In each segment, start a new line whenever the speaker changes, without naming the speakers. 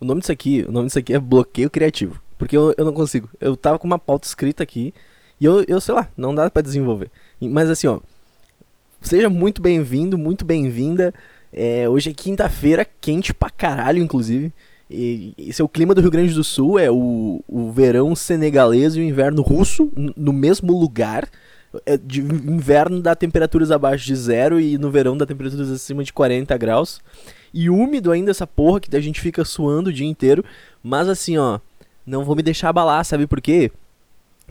O nome disso aqui, o nome disso aqui é bloqueio criativo. Porque eu, eu não consigo. Eu tava com uma pauta escrita aqui e eu, eu sei lá, não dá para desenvolver. Mas assim, ó, seja muito bem-vindo, muito bem-vinda. É, hoje é quinta-feira, quente pra caralho, inclusive. E, esse é o clima do Rio Grande do Sul, é o, o verão senegalês e o inverno russo no mesmo lugar. É de inverno dá temperaturas abaixo de zero e no verão dá temperaturas acima de 40 graus. E úmido ainda essa porra que a gente fica suando o dia inteiro. Mas assim, ó, não vou me deixar abalar, sabe por quê?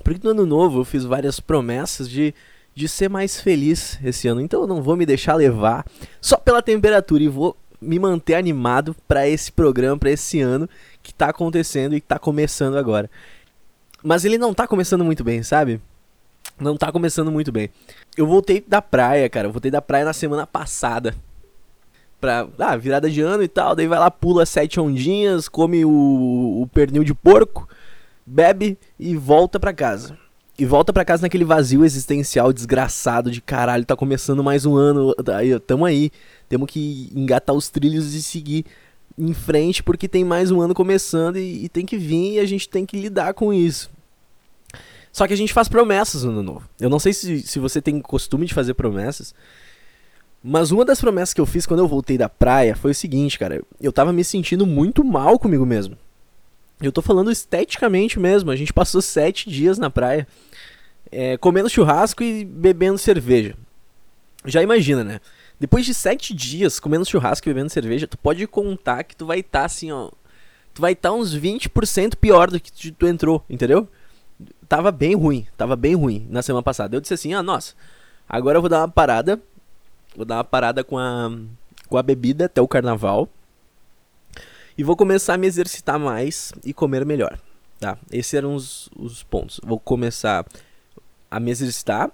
Porque no ano novo eu fiz várias promessas de, de ser mais feliz esse ano. Então eu não vou me deixar levar só pela temperatura e vou me manter animado para esse programa, para esse ano que tá acontecendo e tá começando agora. Mas ele não tá começando muito bem, sabe? Não tá começando muito bem. Eu voltei da praia, cara. Eu voltei da praia na semana passada. Pra ah, virada de ano e tal. Daí vai lá, pula sete ondinhas, come o, o pernil de porco, bebe e volta pra casa. E volta pra casa naquele vazio existencial desgraçado de caralho, tá começando mais um ano. Tamo aí. Temos que engatar os trilhos e seguir em frente, porque tem mais um ano começando e, e tem que vir e a gente tem que lidar com isso. Só que a gente faz promessas no ano novo. Eu não sei se, se você tem costume de fazer promessas. Mas uma das promessas que eu fiz quando eu voltei da praia foi o seguinte, cara. Eu tava me sentindo muito mal comigo mesmo. Eu tô falando esteticamente mesmo. A gente passou sete dias na praia. É, comendo churrasco e bebendo cerveja. Já imagina, né? Depois de sete dias comendo churrasco e bebendo cerveja, tu pode contar que tu vai estar tá, assim, ó. Tu vai estar tá uns 20% pior do que tu entrou, entendeu? tava bem ruim, tava bem ruim na semana passada. Eu disse assim, ah, nossa, agora eu vou dar uma parada, vou dar uma parada com a, com a bebida até o carnaval e vou começar a me exercitar mais e comer melhor, tá? Esses eram os, os pontos. Vou começar a me exercitar,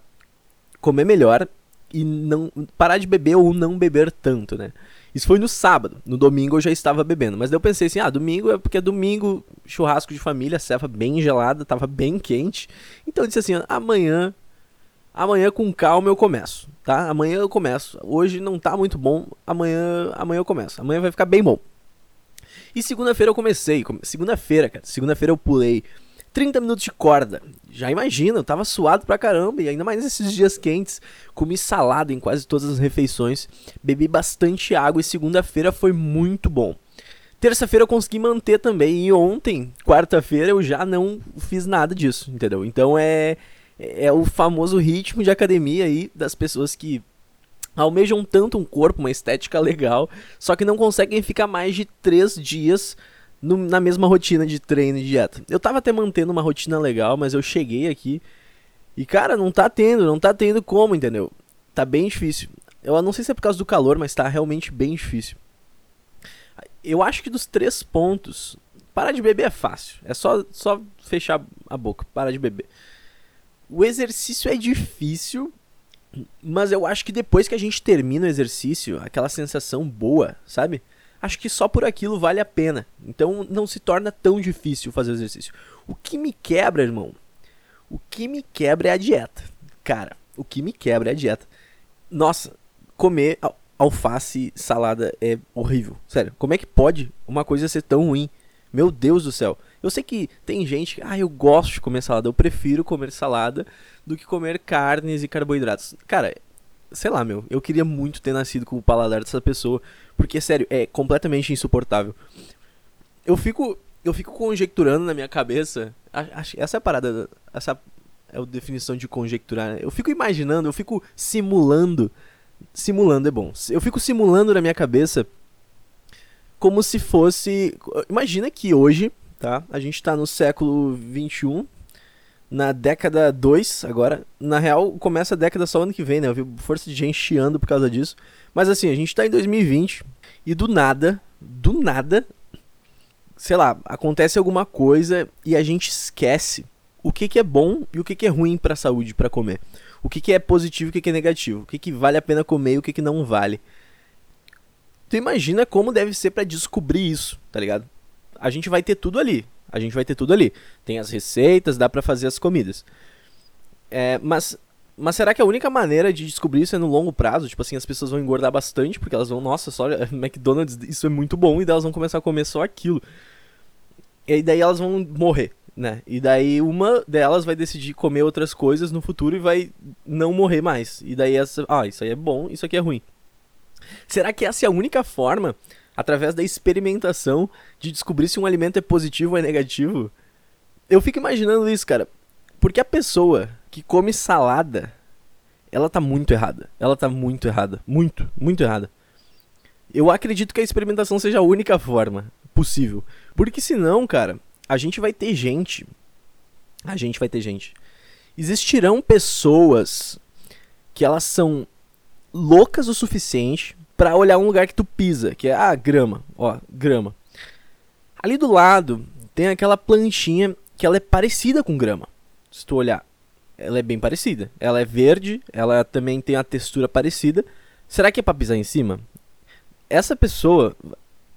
comer melhor e não parar de beber ou não beber tanto, né? Isso foi no sábado. No domingo eu já estava bebendo. Mas daí eu pensei assim: ah, domingo é porque é domingo, churrasco de família, cefa bem gelada, tava bem quente. Então eu disse assim: amanhã, amanhã com calma eu começo, tá? Amanhã eu começo. Hoje não tá muito bom, amanhã, amanhã eu começo. Amanhã vai ficar bem bom. E segunda-feira eu comecei. Segunda-feira, cara. Segunda-feira eu pulei 30 minutos de corda. Já imagina, eu tava suado pra caramba, e ainda mais nesses dias quentes. Comi salada em quase todas as refeições, bebi bastante água e segunda-feira foi muito bom. Terça-feira eu consegui manter também, e ontem, quarta-feira, eu já não fiz nada disso, entendeu? Então é, é o famoso ritmo de academia aí das pessoas que almejam tanto um corpo, uma estética legal, só que não conseguem ficar mais de três dias no, na mesma rotina de treino e dieta. Eu tava até mantendo uma rotina legal, mas eu cheguei aqui e, cara, não tá tendo, não tá tendo como, entendeu? Tá bem difícil. Eu não sei se é por causa do calor, mas tá realmente bem difícil. Eu acho que dos três pontos, parar de beber é fácil. É só, só fechar a boca, parar de beber. O exercício é difícil, mas eu acho que depois que a gente termina o exercício, aquela sensação boa, sabe? acho que só por aquilo vale a pena. Então não se torna tão difícil fazer o exercício. O que me quebra, irmão, o que me quebra é a dieta. Cara, o que me quebra é a dieta. Nossa, comer alface salada é horrível. Sério, como é que pode uma coisa ser tão ruim? Meu Deus do céu. Eu sei que tem gente que, ah, eu gosto de comer salada, eu prefiro comer salada do que comer carnes e carboidratos. Cara, sei lá, meu, eu queria muito ter nascido com o paladar dessa pessoa, porque sério, é completamente insuportável. Eu fico eu fico conjecturando na minha cabeça, essa é a parada, essa é a definição de conjecturar. Né? Eu fico imaginando, eu fico simulando, simulando é bom. Eu fico simulando na minha cabeça como se fosse, imagina que hoje, tá? A gente tá no século 21, na década 2 agora. Na real, começa a década só ano que vem, né? Eu vi força de gente chiando por causa disso. Mas assim, a gente tá em 2020 e do nada, do nada, sei lá, acontece alguma coisa e a gente esquece o que, que é bom e o que, que é ruim para a saúde para comer. O que, que é positivo e o que, que é negativo. O que, que vale a pena comer e o que, que não vale. Tu imagina como deve ser para descobrir isso, tá ligado? A gente vai ter tudo ali. A gente vai ter tudo ali. Tem as receitas, dá para fazer as comidas. É, mas mas será que a única maneira de descobrir isso é no longo prazo? Tipo assim, as pessoas vão engordar bastante porque elas vão, nossa, só McDonald's, isso é muito bom, e daí elas vão começar a comer só aquilo. E daí elas vão morrer, né? E daí uma delas vai decidir comer outras coisas no futuro e vai não morrer mais. E daí essa, ah, isso aí é bom, isso aqui é ruim. Será que essa é a única forma, através da experimentação, de descobrir se um alimento é positivo ou é negativo? Eu fico imaginando isso, cara. Porque a pessoa que come salada, ela tá muito errada. Ela tá muito errada. Muito, muito errada. Eu acredito que a experimentação seja a única forma possível. Porque senão, cara, a gente vai ter gente. A gente vai ter gente. Existirão pessoas que elas são loucas o suficiente para olhar um lugar que tu pisa, que é a ah, grama, ó, grama. Ali do lado tem aquela plantinha que ela é parecida com grama. Se tu olhar, ela é bem parecida. Ela é verde, ela também tem a textura parecida. Será que é pra pisar em cima? Essa pessoa,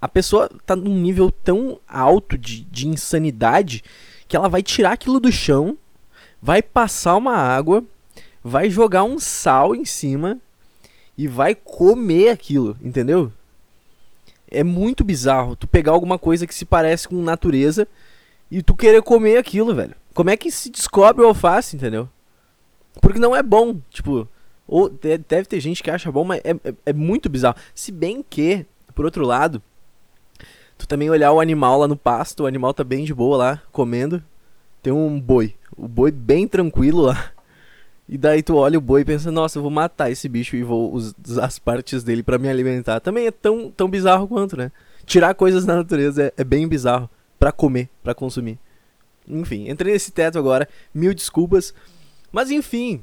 a pessoa tá num nível tão alto de, de insanidade que ela vai tirar aquilo do chão, vai passar uma água, vai jogar um sal em cima e vai comer aquilo, entendeu? É muito bizarro tu pegar alguma coisa que se parece com natureza e tu querer comer aquilo, velho. Como é que se descobre o alface, entendeu? Porque não é bom, tipo, ou deve ter gente que acha bom, mas é, é, é, muito bizarro. Se bem que, por outro lado, tu também olhar o animal lá no pasto, o animal tá bem de boa lá, comendo. Tem um boi, o boi bem tranquilo lá. E daí tu olha o boi e pensa, nossa, eu vou matar esse bicho e vou usar as partes dele para me alimentar. Também é tão, tão bizarro quanto, né? Tirar coisas da natureza é, é bem bizarro para comer, para consumir. Enfim, entrei nesse teto agora, mil desculpas. Mas enfim,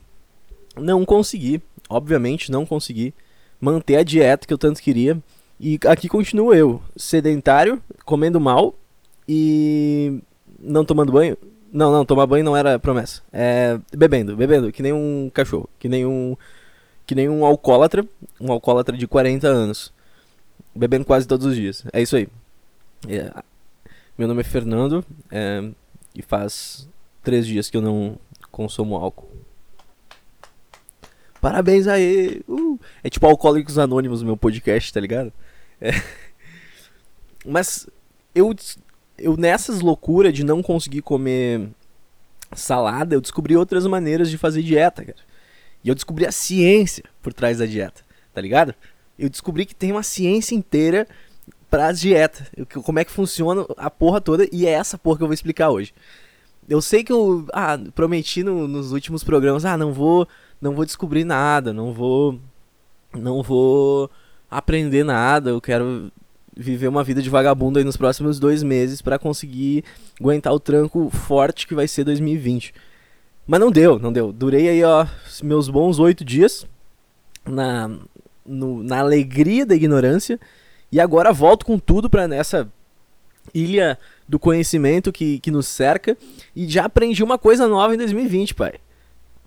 não consegui, obviamente não consegui manter a dieta que eu tanto queria. E aqui continuo eu, sedentário, comendo mal e não tomando banho. Não, não, tomar banho não era promessa. É bebendo, bebendo, que nem um cachorro, que nem um que nem um alcoólatra, um alcoólatra de 40 anos. Bebendo quase todos os dias. É isso aí. É. Meu nome é Fernando é, e faz três dias que eu não consumo álcool. Parabéns aí! Uh. É tipo Alcoólicos Anônimos, meu podcast, tá ligado? É. Mas eu eu nessas loucuras de não conseguir comer salada, eu descobri outras maneiras de fazer dieta, cara. E eu descobri a ciência por trás da dieta, tá ligado? Eu descobri que tem uma ciência inteira pra dieta. Como é que funciona a porra toda e é essa porra que eu vou explicar hoje. Eu sei que eu ah, prometi no, nos últimos programas, ah, não vou, não vou descobrir nada, não vou não vou aprender nada, eu quero viver uma vida de vagabundo aí nos próximos dois meses para conseguir aguentar o tranco forte que vai ser 2020. Mas não deu, não deu. Durei aí, ó, meus bons oito dias na, no, na alegria da ignorância e agora volto com tudo para nessa ilha do conhecimento que, que nos cerca e já aprendi uma coisa nova em 2020, pai.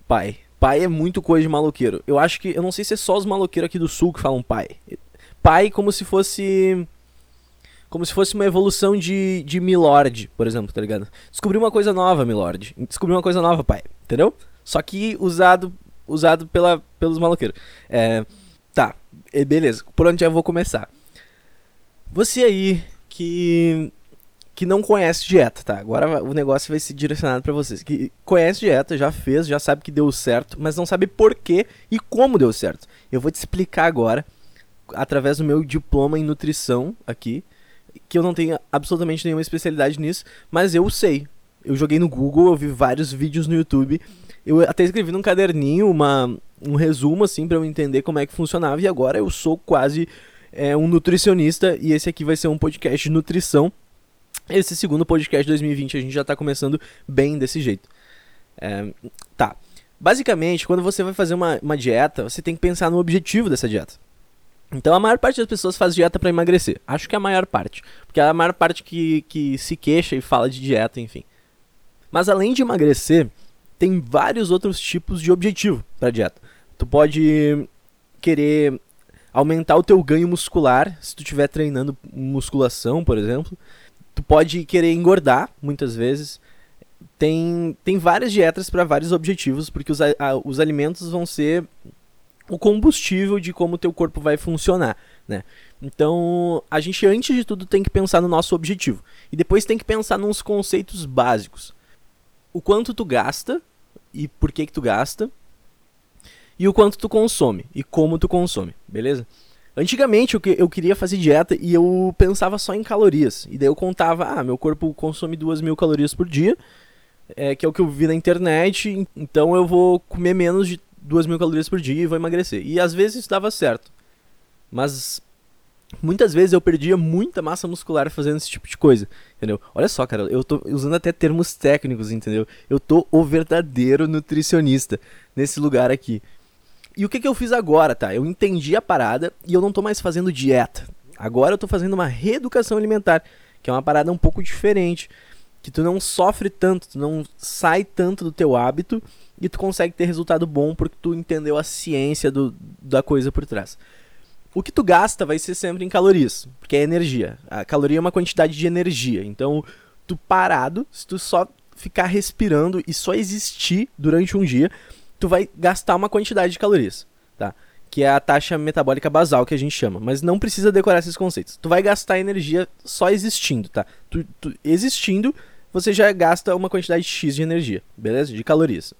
Pai. Pai é muito coisa de maloqueiro. Eu acho que. Eu não sei se é só os maloqueiros aqui do sul que falam pai. Pai como se fosse como se fosse uma evolução de, de Milord, por exemplo, tá ligado? Descobri uma coisa nova, Milord. Descobri uma coisa nova, pai. Entendeu? Só que usado usado pela, pelos maloqueiros. É, tá, beleza. Por onde eu vou começar? Você aí que que não conhece dieta, tá? Agora o negócio vai ser direcionado para vocês. Que conhece dieta, já fez, já sabe que deu certo, mas não sabe por quê e como deu certo. Eu vou te explicar agora através do meu diploma em nutrição aqui que eu não tenho absolutamente nenhuma especialidade nisso, mas eu sei. Eu joguei no Google, eu vi vários vídeos no YouTube. Eu até escrevi num caderninho uma, um resumo assim para eu entender como é que funcionava e agora eu sou quase é, um nutricionista e esse aqui vai ser um podcast de nutrição. Esse segundo podcast de 2020 a gente já está começando bem desse jeito. É, tá. Basicamente, quando você vai fazer uma, uma dieta, você tem que pensar no objetivo dessa dieta. Então a maior parte das pessoas faz dieta para emagrecer. Acho que é a maior parte. Porque é a maior parte que, que se queixa e fala de dieta, enfim. Mas além de emagrecer, tem vários outros tipos de objetivo para dieta. Tu pode querer aumentar o teu ganho muscular, se tu estiver treinando musculação, por exemplo. Tu pode querer engordar, muitas vezes. tem, tem várias dietas para vários objetivos, porque os, a, os alimentos vão ser o combustível de como o teu corpo vai funcionar, né? Então, a gente antes de tudo tem que pensar no nosso objetivo e depois tem que pensar nos conceitos básicos. O quanto tu gasta e por que que tu gasta e o quanto tu consome e como tu consome, beleza? Antigamente eu, eu queria fazer dieta e eu pensava só em calorias. E daí eu contava, ah, meu corpo consome duas mil calorias por dia, é, que é o que eu vi na internet, então eu vou comer menos de duas mil calorias por dia e vou emagrecer. E às vezes isso dava certo. Mas muitas vezes eu perdia muita massa muscular fazendo esse tipo de coisa, entendeu? Olha só, cara, eu tô usando até termos técnicos, entendeu? Eu tô o verdadeiro nutricionista nesse lugar aqui. E o que, que eu fiz agora, tá? Eu entendi a parada e eu não tô mais fazendo dieta. Agora eu tô fazendo uma reeducação alimentar, que é uma parada um pouco diferente, que tu não sofre tanto, tu não sai tanto do teu hábito e tu consegue ter resultado bom porque tu entendeu a ciência do, da coisa por trás. O que tu gasta vai ser sempre em calorias, porque é energia. A caloria é uma quantidade de energia. Então, tu parado, se tu só ficar respirando e só existir durante um dia, tu vai gastar uma quantidade de calorias, tá? Que é a taxa metabólica basal que a gente chama. Mas não precisa decorar esses conceitos. Tu vai gastar energia só existindo, tá? Tu, tu, existindo, você já gasta uma quantidade X de energia, beleza? De calorias.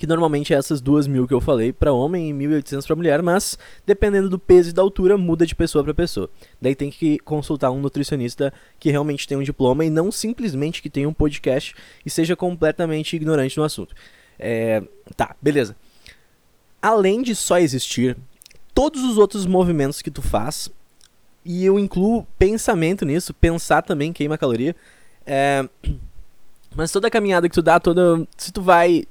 Que normalmente é essas duas mil que eu falei para homem e 1.800 para mulher, mas dependendo do peso e da altura, muda de pessoa para pessoa. Daí tem que consultar um nutricionista que realmente tem um diploma e não simplesmente que tenha um podcast e seja completamente ignorante no assunto. É, tá, beleza. Além de só existir, todos os outros movimentos que tu faz, e eu incluo pensamento nisso, pensar também queima caloria. É, mas toda a caminhada que tu dá, toda. Se tu vai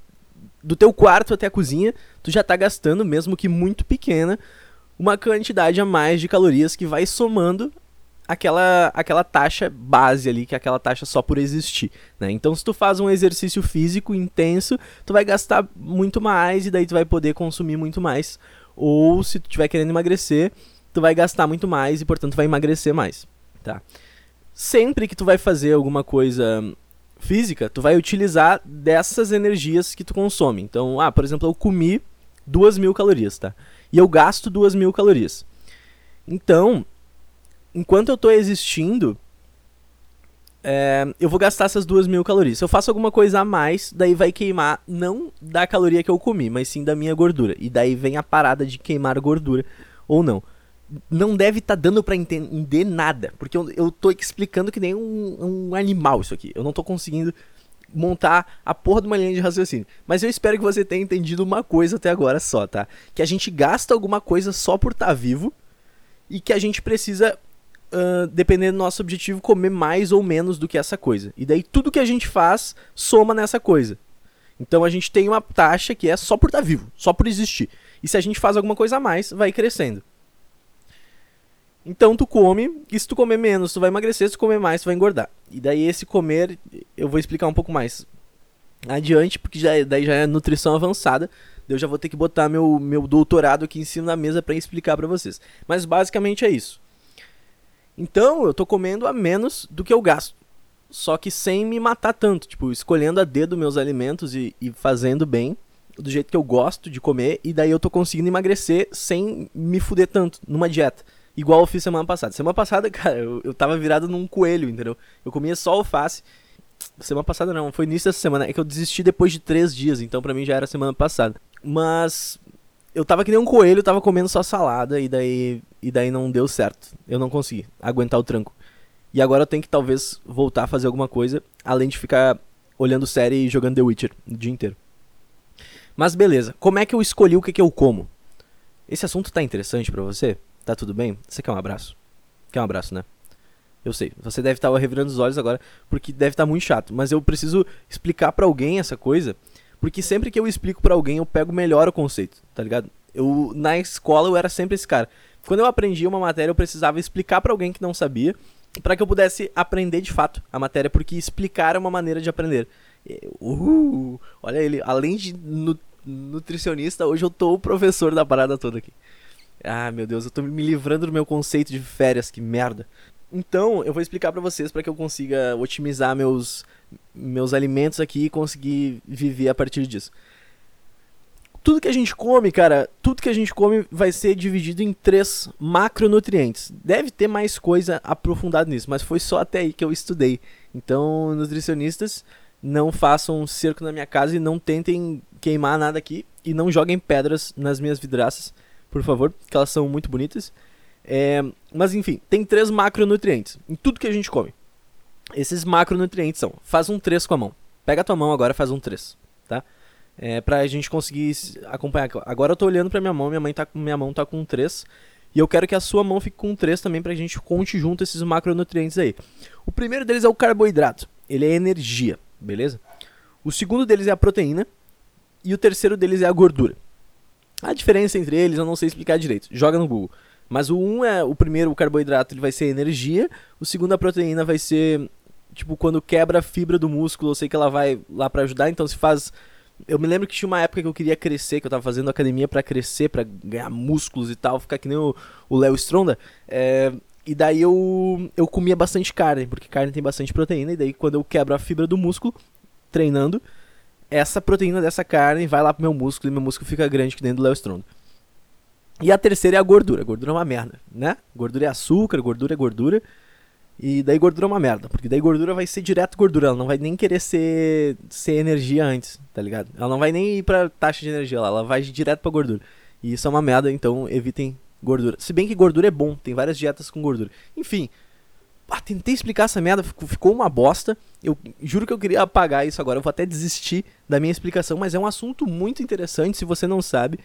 do teu quarto até a cozinha, tu já tá gastando, mesmo que muito pequena, uma quantidade a mais de calorias que vai somando aquela, aquela taxa base ali, que é aquela taxa só por existir, né? Então, se tu faz um exercício físico intenso, tu vai gastar muito mais e daí tu vai poder consumir muito mais. Ou se tu estiver querendo emagrecer, tu vai gastar muito mais e, portanto, vai emagrecer mais, tá? Sempre que tu vai fazer alguma coisa física, tu vai utilizar dessas energias que tu consome. Então, ah, por exemplo, eu comi duas mil calorias, tá? E eu gasto duas mil calorias. Então, enquanto eu estou existindo, é, eu vou gastar essas duas mil calorias. Se eu faço alguma coisa a mais, daí vai queimar não da caloria que eu comi, mas sim da minha gordura. E daí vem a parada de queimar gordura ou não. Não deve estar tá dando para entender nada, porque eu, eu tô explicando que nem um, um animal isso aqui. Eu não tô conseguindo montar a porra de uma linha de raciocínio. Mas eu espero que você tenha entendido uma coisa até agora só, tá? Que a gente gasta alguma coisa só por estar tá vivo e que a gente precisa uh, dependendo do nosso objetivo, comer mais ou menos do que essa coisa. E daí tudo que a gente faz soma nessa coisa. Então a gente tem uma taxa que é só por estar tá vivo, só por existir. E se a gente faz alguma coisa a mais, vai crescendo. Então tu come, e se tu comer menos, tu vai emagrecer, se tu comer mais, tu vai engordar. E daí esse comer, eu vou explicar um pouco mais adiante, porque já, daí já é nutrição avançada. Eu já vou ter que botar meu, meu doutorado aqui em cima da mesa para explicar para vocês. Mas basicamente é isso. Então eu tô comendo a menos do que eu gasto. Só que sem me matar tanto, tipo, escolhendo a dedo meus alimentos e, e fazendo bem, do jeito que eu gosto de comer, e daí eu tô conseguindo emagrecer sem me fuder tanto numa dieta. Igual eu fiz semana passada. Semana passada, cara, eu, eu tava virado num coelho, entendeu? Eu comia só alface. Semana passada não, foi início dessa semana. É que eu desisti depois de três dias, então pra mim já era semana passada. Mas eu tava que nem um coelho, tava comendo só salada, e daí e daí não deu certo. Eu não consegui aguentar o tranco. E agora eu tenho que talvez voltar a fazer alguma coisa, além de ficar olhando série e jogando The Witcher o dia inteiro. Mas beleza, como é que eu escolhi o que, que eu como? Esse assunto tá interessante para você? Tá tudo bem? Você quer um abraço? Quer um abraço, né? Eu sei, você deve estar revirando os olhos agora, porque deve estar muito chato, mas eu preciso explicar para alguém essa coisa, porque sempre que eu explico para alguém eu pego melhor o conceito, tá ligado? Eu na escola eu era sempre esse cara. Quando eu aprendi uma matéria, eu precisava explicar para alguém que não sabia, para que eu pudesse aprender de fato a matéria, porque explicar é uma maneira de aprender. Uh, olha ele, além de nu nutricionista, hoje eu tô o professor da parada toda aqui. Ah, meu Deus, eu tô me livrando do meu conceito de férias, que merda. Então, eu vou explicar para vocês para que eu consiga otimizar meus meus alimentos aqui e conseguir viver a partir disso. Tudo que a gente come, cara, tudo que a gente come vai ser dividido em três macronutrientes. Deve ter mais coisa aprofundada nisso, mas foi só até aí que eu estudei. Então, nutricionistas, não façam cerco na minha casa e não tentem queimar nada aqui e não joguem pedras nas minhas vidraças, por favor, que elas são muito bonitas. É, mas enfim, tem três macronutrientes em tudo que a gente come. Esses macronutrientes são: faz um 3 com a mão. Pega a tua mão agora, faz um 3, tá? É, pra gente conseguir acompanhar. Agora eu tô olhando pra minha mão, minha, mãe tá, minha mão tá com 3. E eu quero que a sua mão fique com 3 também pra gente conte junto esses macronutrientes aí. O primeiro deles é o carboidrato. Ele é energia, beleza? O segundo deles é a proteína. E o terceiro deles é a gordura. A diferença entre eles eu não sei explicar direito. Joga no Google. Mas o um é o primeiro, o carboidrato, ele vai ser energia. O segundo, a proteína vai ser tipo quando quebra a fibra do músculo, eu sei que ela vai lá para ajudar, então se faz eu me lembro que tinha uma época que eu queria crescer, que eu tava fazendo academia para crescer, para ganhar músculos e tal, ficar que nem o Léo Stronda. É, e daí eu, eu comia bastante carne, porque carne tem bastante proteína, e daí quando eu quebro a fibra do músculo, treinando, essa proteína dessa carne vai lá pro meu músculo e meu músculo fica grande que dentro do Léo Stronda. E a terceira é a gordura. Gordura é uma merda, né? Gordura é açúcar, gordura é gordura. E daí gordura é uma merda, porque daí gordura vai ser direto gordura, ela não vai nem querer ser, ser energia antes, tá ligado? Ela não vai nem ir pra taxa de energia lá, ela vai direto pra gordura. E isso é uma merda, então evitem gordura. Se bem que gordura é bom, tem várias dietas com gordura. Enfim, ah, tentei explicar essa merda, ficou uma bosta. Eu juro que eu queria apagar isso agora, eu vou até desistir da minha explicação, mas é um assunto muito interessante, se você não sabe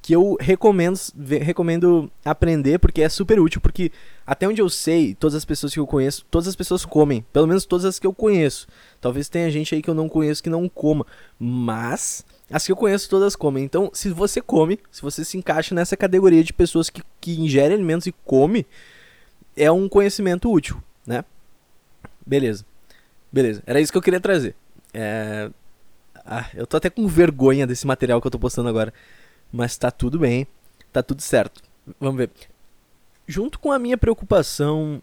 que eu recomendo, recomendo aprender porque é super útil, porque até onde eu sei, todas as pessoas que eu conheço, todas as pessoas comem, pelo menos todas as que eu conheço. Talvez tenha gente aí que eu não conheço que não coma, mas as que eu conheço todas comem. Então, se você come, se você se encaixa nessa categoria de pessoas que, que ingerem alimentos e come, é um conhecimento útil, né? Beleza. Beleza, era isso que eu queria trazer. É... Ah, eu tô até com vergonha desse material que eu tô postando agora. Mas tá tudo bem, tá tudo certo. Vamos ver. Junto com a minha preocupação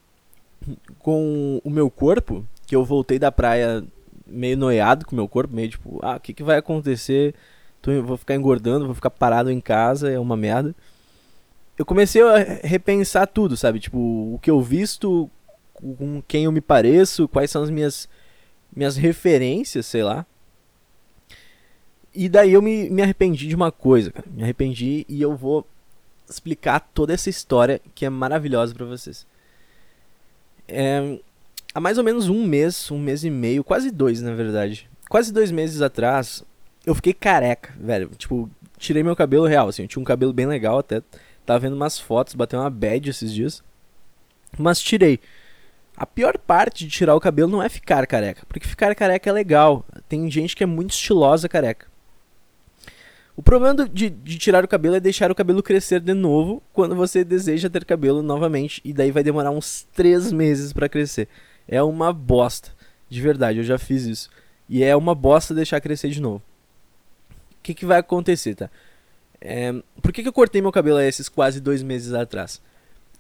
com o meu corpo, que eu voltei da praia meio noiado com o meu corpo, meio tipo, ah, o que, que vai acontecer? Tô, vou ficar engordando, vou ficar parado em casa, é uma merda. Eu comecei a repensar tudo, sabe? Tipo, o que eu visto, com quem eu me pareço, quais são as minhas minhas referências, sei lá. E daí eu me, me arrependi de uma coisa, cara. Me arrependi e eu vou explicar toda essa história que é maravilhosa para vocês. É, há mais ou menos um mês, um mês e meio, quase dois na verdade. Quase dois meses atrás, eu fiquei careca, velho. Tipo, tirei meu cabelo real, assim. Eu tinha um cabelo bem legal até. Tava vendo umas fotos, bateu uma bad esses dias. Mas tirei. A pior parte de tirar o cabelo não é ficar careca, porque ficar careca é legal. Tem gente que é muito estilosa careca. O problema de, de, tirar o cabelo é deixar o cabelo crescer de novo quando você deseja ter cabelo novamente. E daí vai demorar uns 3 meses para crescer. É uma bosta. De verdade, eu já fiz isso. E é uma bosta deixar crescer de novo. O que, que vai acontecer, tá? É, por que, que eu cortei meu cabelo esses quase dois meses atrás?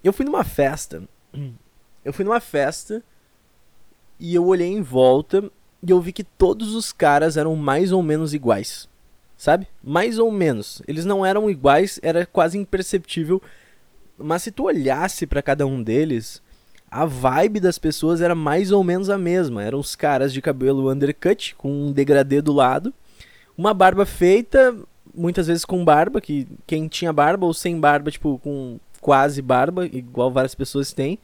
Eu fui numa festa. Eu fui numa festa. E eu olhei em volta. E eu vi que todos os caras eram mais ou menos iguais sabe? Mais ou menos. Eles não eram iguais, era quase imperceptível. Mas se tu olhasse para cada um deles, a vibe das pessoas era mais ou menos a mesma. Eram os caras de cabelo undercut, com um degradê do lado, uma barba feita, muitas vezes com barba, que quem tinha barba ou sem barba, tipo, com quase barba, igual várias pessoas têm.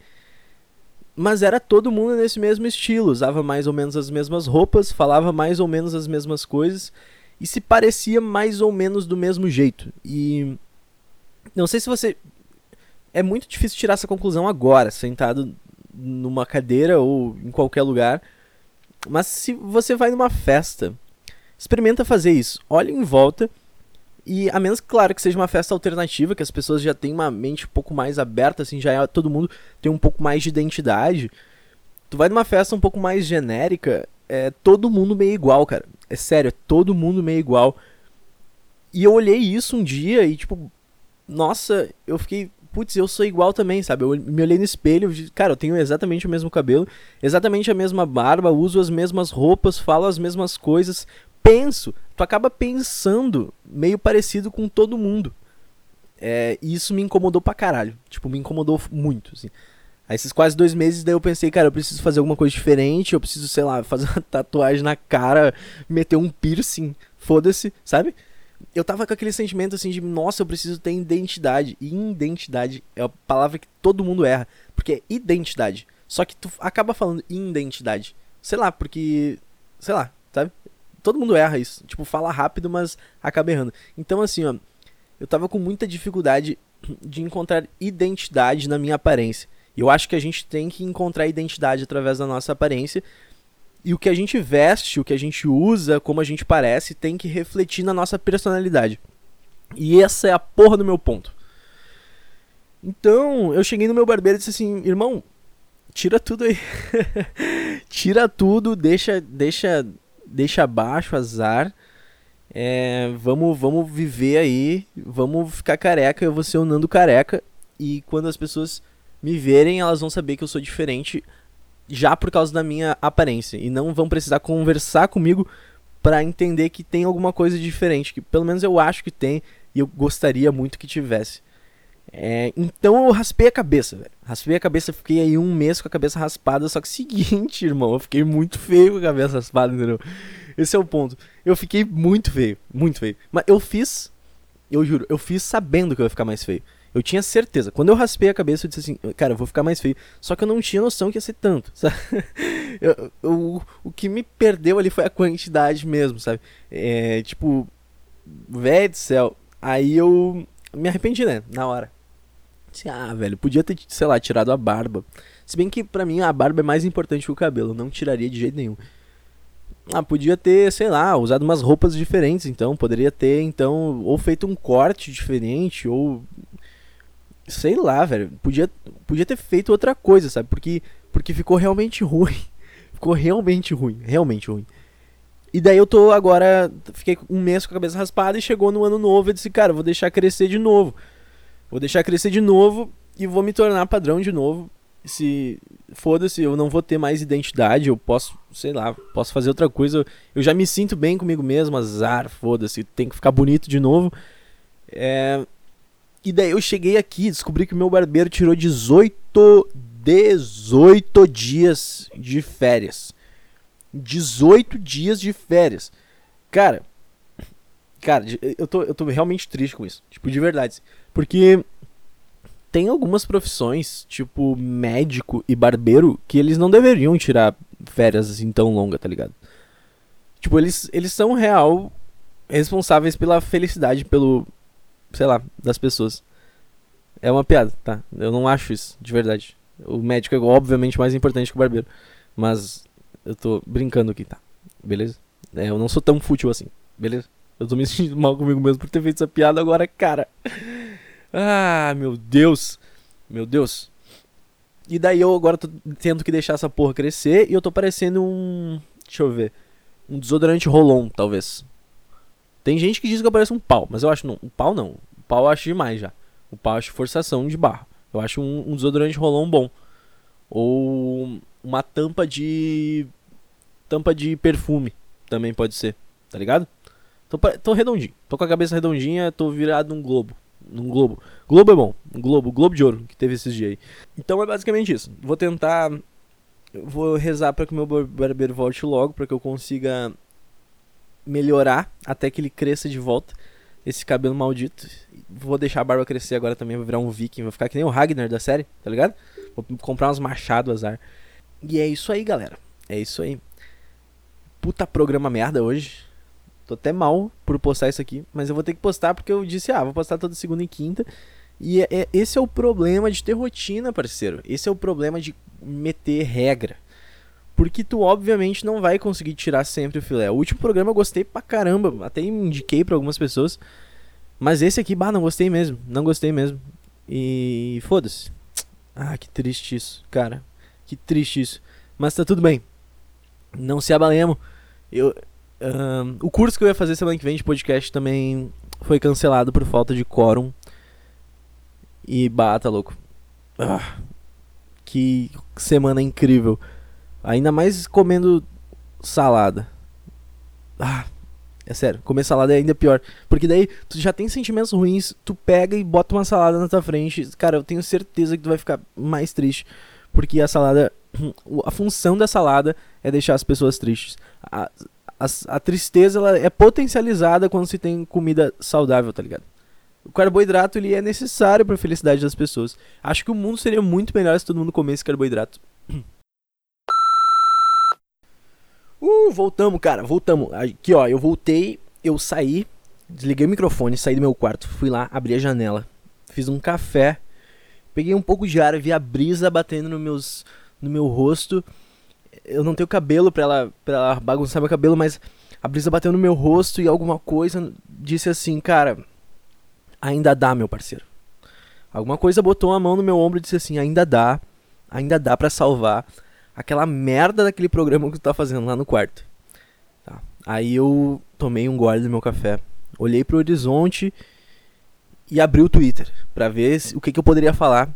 Mas era todo mundo nesse mesmo estilo, usava mais ou menos as mesmas roupas, falava mais ou menos as mesmas coisas e se parecia mais ou menos do mesmo jeito. E não sei se você é muito difícil tirar essa conclusão agora, sentado numa cadeira ou em qualquer lugar. Mas se você vai numa festa, experimenta fazer isso. Olhe em volta e a menos claro que seja uma festa alternativa, que as pessoas já têm uma mente um pouco mais aberta, assim, já é, todo mundo tem um pouco mais de identidade. Tu vai numa festa um pouco mais genérica, é todo mundo meio igual, cara. É sério, é todo mundo meio igual. E eu olhei isso um dia e, tipo, nossa, eu fiquei putz, eu sou igual também, sabe? Eu me olhei no espelho, cara, eu tenho exatamente o mesmo cabelo, exatamente a mesma barba, uso as mesmas roupas, falo as mesmas coisas, penso. Tu acaba pensando meio parecido com todo mundo. É, e isso me incomodou pra caralho. Tipo, me incomodou muito, assim. Aí esses quase dois meses, daí eu pensei, cara, eu preciso fazer alguma coisa diferente, eu preciso, sei lá, fazer uma tatuagem na cara, meter um piercing, foda-se, sabe? Eu tava com aquele sentimento assim de, nossa, eu preciso ter identidade. E identidade é a palavra que todo mundo erra, porque é identidade. Só que tu acaba falando identidade. Sei lá, porque, sei lá, sabe? Todo mundo erra isso. Tipo, fala rápido, mas acaba errando. Então, assim, ó, eu tava com muita dificuldade de encontrar identidade na minha aparência. Eu acho que a gente tem que encontrar identidade através da nossa aparência. E o que a gente veste, o que a gente usa, como a gente parece, tem que refletir na nossa personalidade. E essa é a porra do meu ponto. Então, eu cheguei no meu barbeiro e disse assim: "Irmão, tira tudo aí. tira tudo, deixa, deixa, deixa abaixo azar. É, vamos, vamos viver aí, vamos ficar careca, eu vou ser o Nando careca e quando as pessoas me verem, elas vão saber que eu sou diferente já por causa da minha aparência e não vão precisar conversar comigo para entender que tem alguma coisa diferente, que pelo menos eu acho que tem e eu gostaria muito que tivesse. É, então eu raspei a cabeça, velho. Raspei a cabeça, fiquei aí um mês com a cabeça raspada, só que seguinte, irmão, eu fiquei muito feio com a cabeça raspada, entendeu? Esse é o ponto. Eu fiquei muito feio, muito feio. Mas eu fiz, eu juro, eu fiz sabendo que eu ia ficar mais feio. Eu tinha certeza. Quando eu raspei a cabeça, eu disse assim, cara, eu vou ficar mais feio. Só que eu não tinha noção que ia ser tanto, sabe? Eu, eu, o que me perdeu ali foi a quantidade mesmo, sabe? É, tipo, velho do céu. Aí eu me arrependi, né? Na hora. Disse, ah, velho, podia ter, sei lá, tirado a barba. Se bem que pra mim a barba é mais importante que o cabelo. Não tiraria de jeito nenhum. Ah, podia ter, sei lá, usado umas roupas diferentes, então. Poderia ter, então, ou feito um corte diferente, ou sei lá, velho, podia, podia ter feito outra coisa, sabe? Porque, porque ficou realmente ruim. Ficou realmente ruim, realmente ruim. E daí eu tô agora, fiquei um mês com a cabeça raspada e chegou no ano novo e disse, cara, vou deixar crescer de novo. Vou deixar crescer de novo e vou me tornar padrão de novo. Se foda-se, eu não vou ter mais identidade, eu posso, sei lá, posso fazer outra coisa. Eu já me sinto bem comigo mesmo, azar, foda-se, tem que ficar bonito de novo. É, e daí eu cheguei aqui descobri que o meu barbeiro tirou 18, 18 dias de férias. 18 dias de férias. Cara, cara, eu tô, eu tô realmente triste com isso. Tipo, de verdade. Porque tem algumas profissões, tipo médico e barbeiro, que eles não deveriam tirar férias assim tão longas, tá ligado? Tipo, eles, eles são real responsáveis pela felicidade, pelo, sei lá, das pessoas. É uma piada, tá? Eu não acho isso, de verdade. O médico é obviamente mais importante que o barbeiro. Mas eu tô brincando aqui, tá? Beleza? É, eu não sou tão fútil assim, beleza? Eu tô me sentindo mal comigo mesmo por ter feito essa piada agora, cara. Ah, meu Deus. Meu Deus. E daí eu agora tô tendo que deixar essa porra crescer e eu tô parecendo um. Deixa eu ver. Um desodorante rolon, talvez. Tem gente que diz que eu pareço um pau, mas eu acho não. Um pau não. O pau eu acho demais já. O pau eu acho forçação de barro. Eu acho um, um desodorante rolão bom. Ou uma tampa de. Tampa de perfume. Também pode ser. Tá ligado? Tô, tô redondinho. Tô com a cabeça redondinha, tô virado num globo. Num globo. Globo é bom. Globo. Globo de ouro que teve esses dias aí. Então é basicamente isso. Vou tentar. Vou rezar para que o meu barbeiro volte logo. para que eu consiga melhorar até que ele cresça de volta esse cabelo maldito. Vou deixar a barba crescer agora também, vou virar um viking, vou ficar que nem o Ragnar da série, tá ligado? Vou comprar uns machados azar. E é isso aí, galera. É isso aí. Puta programa merda hoje. Tô até mal por postar isso aqui, mas eu vou ter que postar porque eu disse, ah, vou postar toda segunda e quinta. E é, é, esse é o problema de ter rotina, parceiro. Esse é o problema de meter regra. Porque tu obviamente não vai conseguir tirar sempre o filé. O último programa eu gostei pra caramba, até indiquei para algumas pessoas. Mas esse aqui, bah, não gostei mesmo, não gostei mesmo. E foda-se. Ah, que triste isso, cara. Que triste isso. Mas tá tudo bem. Não se abalemos. Eu, o curso que eu ia fazer semana que vem de podcast também foi cancelado por falta de quórum. E bata, louco. Ah, que semana incrível. Ainda mais comendo salada. Ah, é sério, comer salada é ainda pior. Porque daí tu já tem sentimentos ruins, tu pega e bota uma salada na tua frente. Cara, eu tenho certeza que tu vai ficar mais triste. Porque a salada. A função da salada é deixar as pessoas tristes. A, a, a tristeza ela é potencializada quando se tem comida saudável, tá ligado? O carboidrato ele é necessário para a felicidade das pessoas. Acho que o mundo seria muito melhor se todo mundo comesse carboidrato. Uh, voltamos, cara, voltamos. Aqui, ó, eu voltei, eu saí, desliguei o microfone, saí do meu quarto, fui lá, abri a janela, fiz um café, peguei um pouco de ar, vi a brisa batendo no, meus, no meu rosto. Eu não tenho cabelo pra ela, pra ela bagunçar meu cabelo, mas a brisa bateu no meu rosto e alguma coisa disse assim, cara, ainda dá, meu parceiro. Alguma coisa botou a mão no meu ombro e disse assim, ainda dá, ainda dá para salvar aquela merda daquele programa que tu tá fazendo lá no quarto. Tá. Aí eu tomei um gole do meu café, olhei pro horizonte e abri o Twitter para ver o que, que eu poderia falar.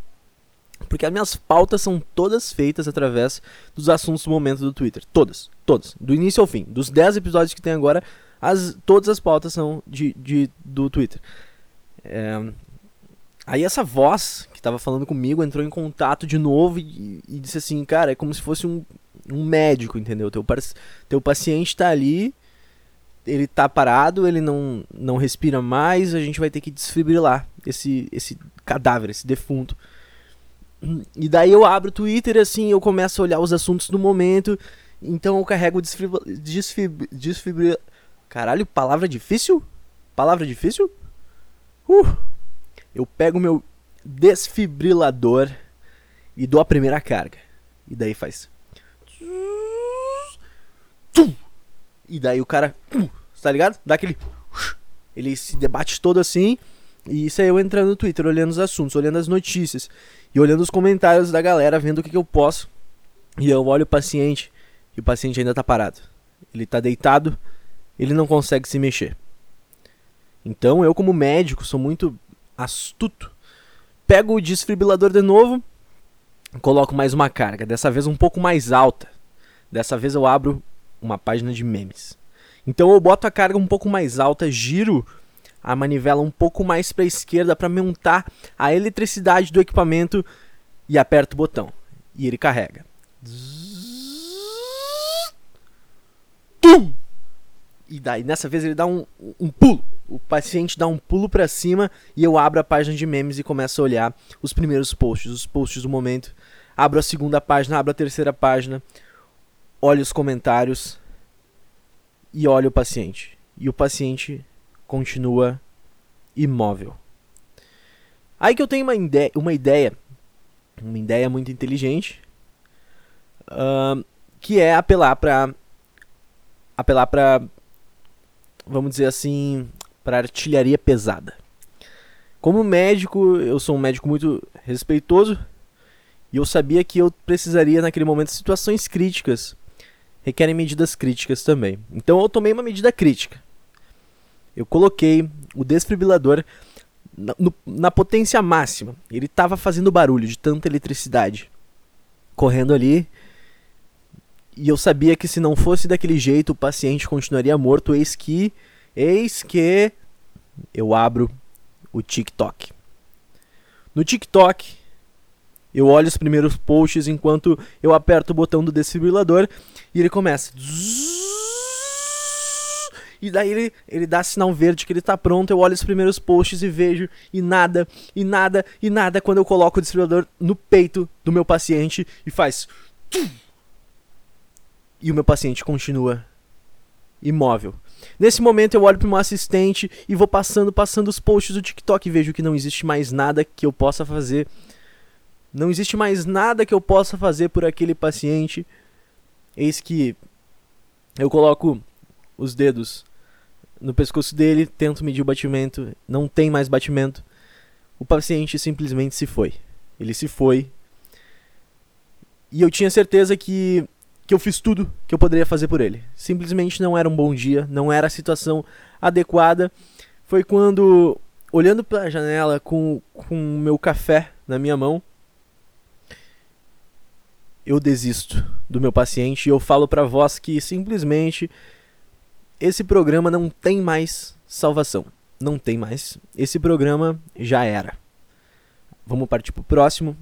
Porque as minhas pautas são todas feitas através dos assuntos do momento do Twitter. Todas, todas. Do início ao fim. Dos 10 episódios que tem agora, as, todas as pautas são de, de do Twitter. É, Aí essa voz que estava falando comigo entrou em contato de novo e, e, disse assim, cara, é como se fosse um, um médico, entendeu? Teu, teu paciente está ali, ele tá parado, ele não, não respira mais, a gente vai ter que desfibrilar esse, esse cadáver, esse defunto. E daí eu abro o Twitter assim, eu começo a olhar os assuntos do momento, então eu carrego desfib, desfibri, Caralho, palavra difícil? Palavra difícil? Uh! eu pego meu desfibrilador e dou a primeira carga. E daí faz. E daí o cara. Tá ligado? Dá aquele. Ele se debate todo assim. E isso aí eu entrando no Twitter, olhando os assuntos, olhando as notícias. E olhando os comentários da galera, vendo o que, que eu posso. E eu olho o paciente. E o paciente ainda tá parado. Ele tá deitado. Ele não consegue se mexer. Então eu, como médico, sou muito astuto. Pego o desfibrilador de novo, coloco mais uma carga, dessa vez um pouco mais alta. Dessa vez eu abro uma página de memes. Então eu boto a carga um pouco mais alta, giro a manivela um pouco mais para a esquerda para aumentar a eletricidade do equipamento e aperto o botão. E ele carrega. Tum! E daí nessa vez ele dá um, um pulo o paciente dá um pulo para cima e eu abro a página de memes e começo a olhar os primeiros posts, os posts do momento. Abro a segunda página, abro a terceira página, olho os comentários e olho o paciente. E o paciente continua imóvel. Aí que eu tenho uma, ide uma ideia, uma ideia muito inteligente, uh, que é apelar para apelar para vamos dizer assim, para artilharia pesada. Como médico, eu sou um médico muito respeitoso e eu sabia que eu precisaria naquele momento situações críticas requerem medidas críticas também. Então eu tomei uma medida crítica. Eu coloquei o desfibrilador na, no, na potência máxima. Ele estava fazendo barulho de tanta eletricidade correndo ali. E eu sabia que se não fosse daquele jeito o paciente continuaria morto. Eis que Eis que eu abro o TikTok. No TikTok, eu olho os primeiros posts enquanto eu aperto o botão do desfibrilador e ele começa. E daí ele, ele dá sinal verde que ele tá pronto. Eu olho os primeiros posts e vejo, e nada, e nada, e nada. Quando eu coloco o desfibrilador no peito do meu paciente e faz. E o meu paciente continua imóvel. Nesse momento eu olho para meu assistente e vou passando, passando os posts do TikTok e vejo que não existe mais nada que eu possa fazer. Não existe mais nada que eu possa fazer por aquele paciente. Eis que eu coloco os dedos no pescoço dele, tento medir o batimento, não tem mais batimento. O paciente simplesmente se foi. Ele se foi. E eu tinha certeza que que eu fiz tudo que eu poderia fazer por ele. Simplesmente não era um bom dia, não era a situação adequada. Foi quando olhando para a janela com o meu café na minha mão, eu desisto do meu paciente e eu falo para vós que simplesmente esse programa não tem mais salvação. Não tem mais. Esse programa já era. Vamos partir pro próximo.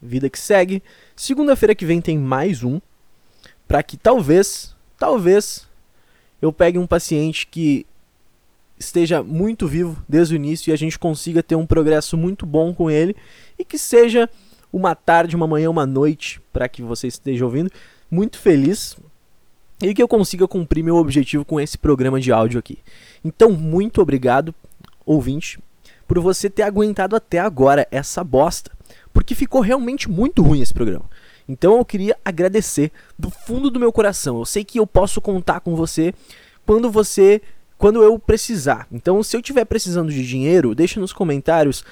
Vida que segue. Segunda-feira que vem tem mais um. Para que talvez, talvez, eu pegue um paciente que esteja muito vivo desde o início e a gente consiga ter um progresso muito bom com ele e que seja uma tarde, uma manhã, uma noite para que você esteja ouvindo muito feliz e que eu consiga cumprir meu objetivo com esse programa de áudio aqui. Então, muito obrigado, ouvinte, por você ter aguentado até agora essa bosta, porque ficou realmente muito ruim esse programa. Então eu queria agradecer do fundo do meu coração. Eu sei que eu posso contar com você quando você quando eu precisar. Então, se eu estiver precisando de dinheiro, deixa nos comentários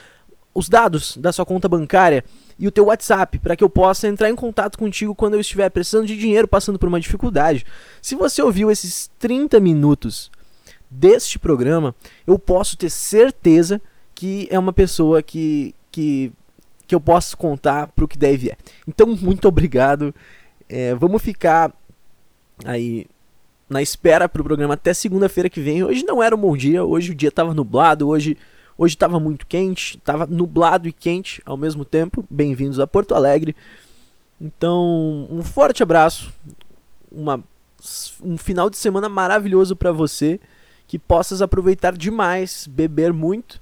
os dados da sua conta bancária e o teu WhatsApp para que eu possa entrar em contato contigo quando eu estiver precisando de dinheiro, passando por uma dificuldade. Se você ouviu esses 30 minutos deste programa, eu posso ter certeza que é uma pessoa que que, que eu posso contar para o que deve é. Então, muito obrigado. É, vamos ficar aí na espera para o programa até segunda-feira que vem. Hoje não era um bom dia, hoje o dia estava nublado, hoje Hoje estava muito quente, estava nublado e quente ao mesmo tempo. Bem-vindos a Porto Alegre. Então, um forte abraço, uma, um final de semana maravilhoso para você, que possas aproveitar demais, beber muito,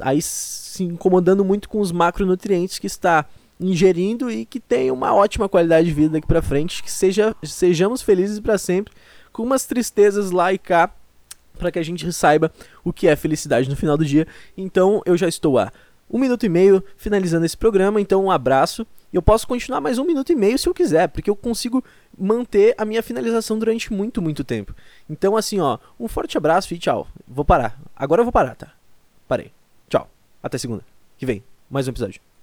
aí se incomodando muito com os macronutrientes que está ingerindo e que tenha uma ótima qualidade de vida daqui para frente, que seja, sejamos felizes para sempre, com umas tristezas lá e cá para que a gente saiba o que é felicidade no final do dia. Então eu já estou há um minuto e meio finalizando esse programa, então um abraço. Eu posso continuar mais um minuto e meio se eu quiser, porque eu consigo manter a minha finalização durante muito, muito tempo. Então, assim, ó, um forte abraço e tchau. Vou parar. Agora eu vou parar, tá? Parei. Tchau. Até segunda. Que vem. Mais um episódio.